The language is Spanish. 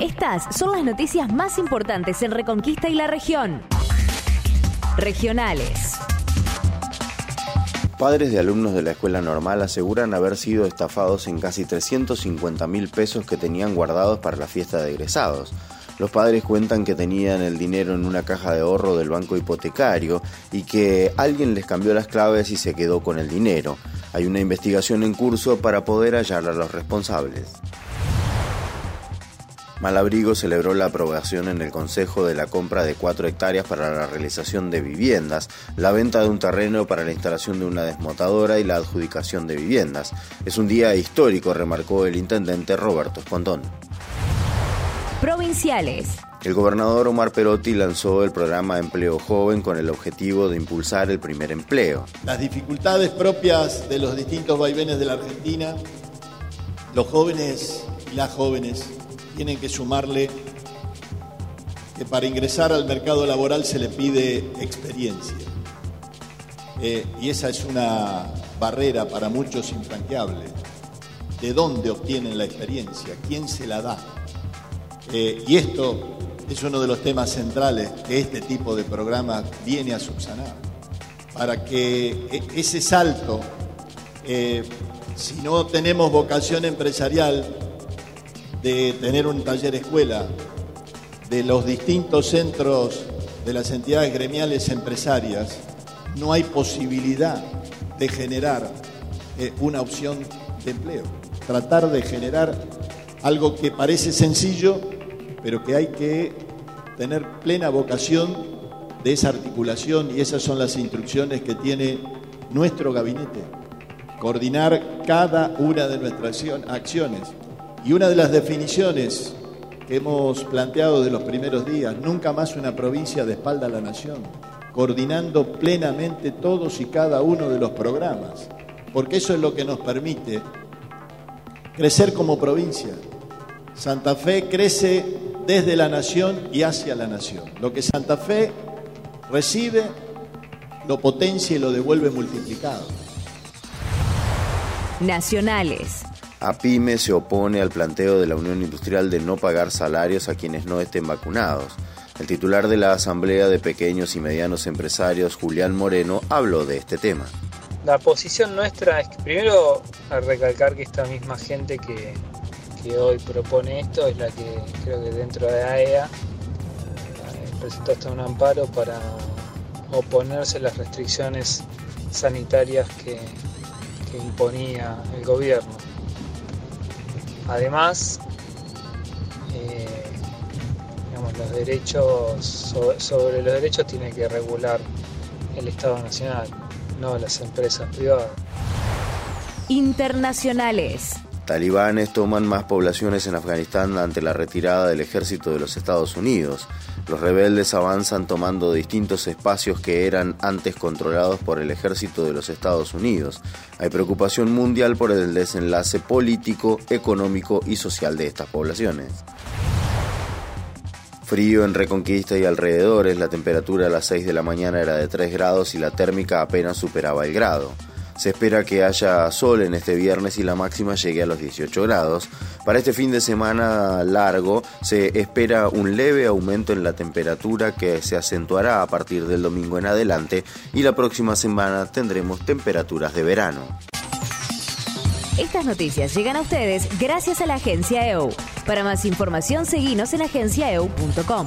Estas son las noticias más importantes en Reconquista y la región. Regionales. Padres de alumnos de la escuela normal aseguran haber sido estafados en casi 350 mil pesos que tenían guardados para la fiesta de egresados. Los padres cuentan que tenían el dinero en una caja de ahorro del banco hipotecario y que alguien les cambió las claves y se quedó con el dinero. Hay una investigación en curso para poder hallar a los responsables. Malabrigo celebró la aprobación en el Consejo de la compra de cuatro hectáreas para la realización de viviendas, la venta de un terreno para la instalación de una desmotadora y la adjudicación de viviendas. Es un día histórico, remarcó el intendente Roberto Espontón provinciales. El gobernador Omar Perotti lanzó el programa Empleo Joven con el objetivo de impulsar el primer empleo. Las dificultades propias de los distintos vaivenes de la Argentina, los jóvenes y las jóvenes tienen que sumarle que para ingresar al mercado laboral se le pide experiencia. Eh, y esa es una barrera para muchos infranqueable. ¿De dónde obtienen la experiencia? ¿Quién se la da? Eh, y esto es uno de los temas centrales que este tipo de programa viene a subsanar, para que e, ese salto, eh, si no tenemos vocación empresarial de tener un taller escuela, de los distintos centros de las entidades gremiales empresarias, no hay posibilidad de generar eh, una opción de empleo. Tratar de generar algo que parece sencillo, pero que hay que tener plena vocación de esa articulación y esas son las instrucciones que tiene nuestro gabinete. Coordinar cada una de nuestras acciones. Y una de las definiciones que hemos planteado de los primeros días, nunca más una provincia de espalda a la nación, coordinando plenamente todos y cada uno de los programas, porque eso es lo que nos permite crecer como provincia. Santa Fe crece desde la nación y hacia la nación. Lo que Santa Fe recibe, lo potencia y lo devuelve multiplicado. Nacionales. APIME se opone al planteo de la Unión Industrial de no pagar salarios a quienes no estén vacunados. El titular de la Asamblea de Pequeños y Medianos Empresarios, Julián Moreno, habló de este tema. La posición nuestra es que primero a recalcar que esta misma gente que, hoy propone esto es la que creo que dentro de AEA e eh, presentó hasta un amparo para oponerse a las restricciones sanitarias que, imponía el gobierno. Además, eh, los derechos sobre, sobre los derechos tiene que regular el Estado Nacional, no las empresas privadas. Internacionales. Talibanes toman más poblaciones en Afganistán ante la retirada del ejército de los Estados Unidos. Los rebeldes avanzan tomando distintos espacios que eran antes controlados por el ejército de los Estados Unidos. Hay preocupación mundial por el desenlace político, económico y social de estas poblaciones. Frío en Reconquista y alrededores, la temperatura a las 6 de la mañana era de 3 grados y la térmica apenas superaba el grado. Se espera que haya sol en este viernes y la máxima llegue a los 18 grados. Para este fin de semana largo se espera un leve aumento en la temperatura que se acentuará a partir del domingo en adelante y la próxima semana tendremos temperaturas de verano. Estas noticias llegan a ustedes gracias a la agencia EU. Para más información, seguimos en agenciaeu.com.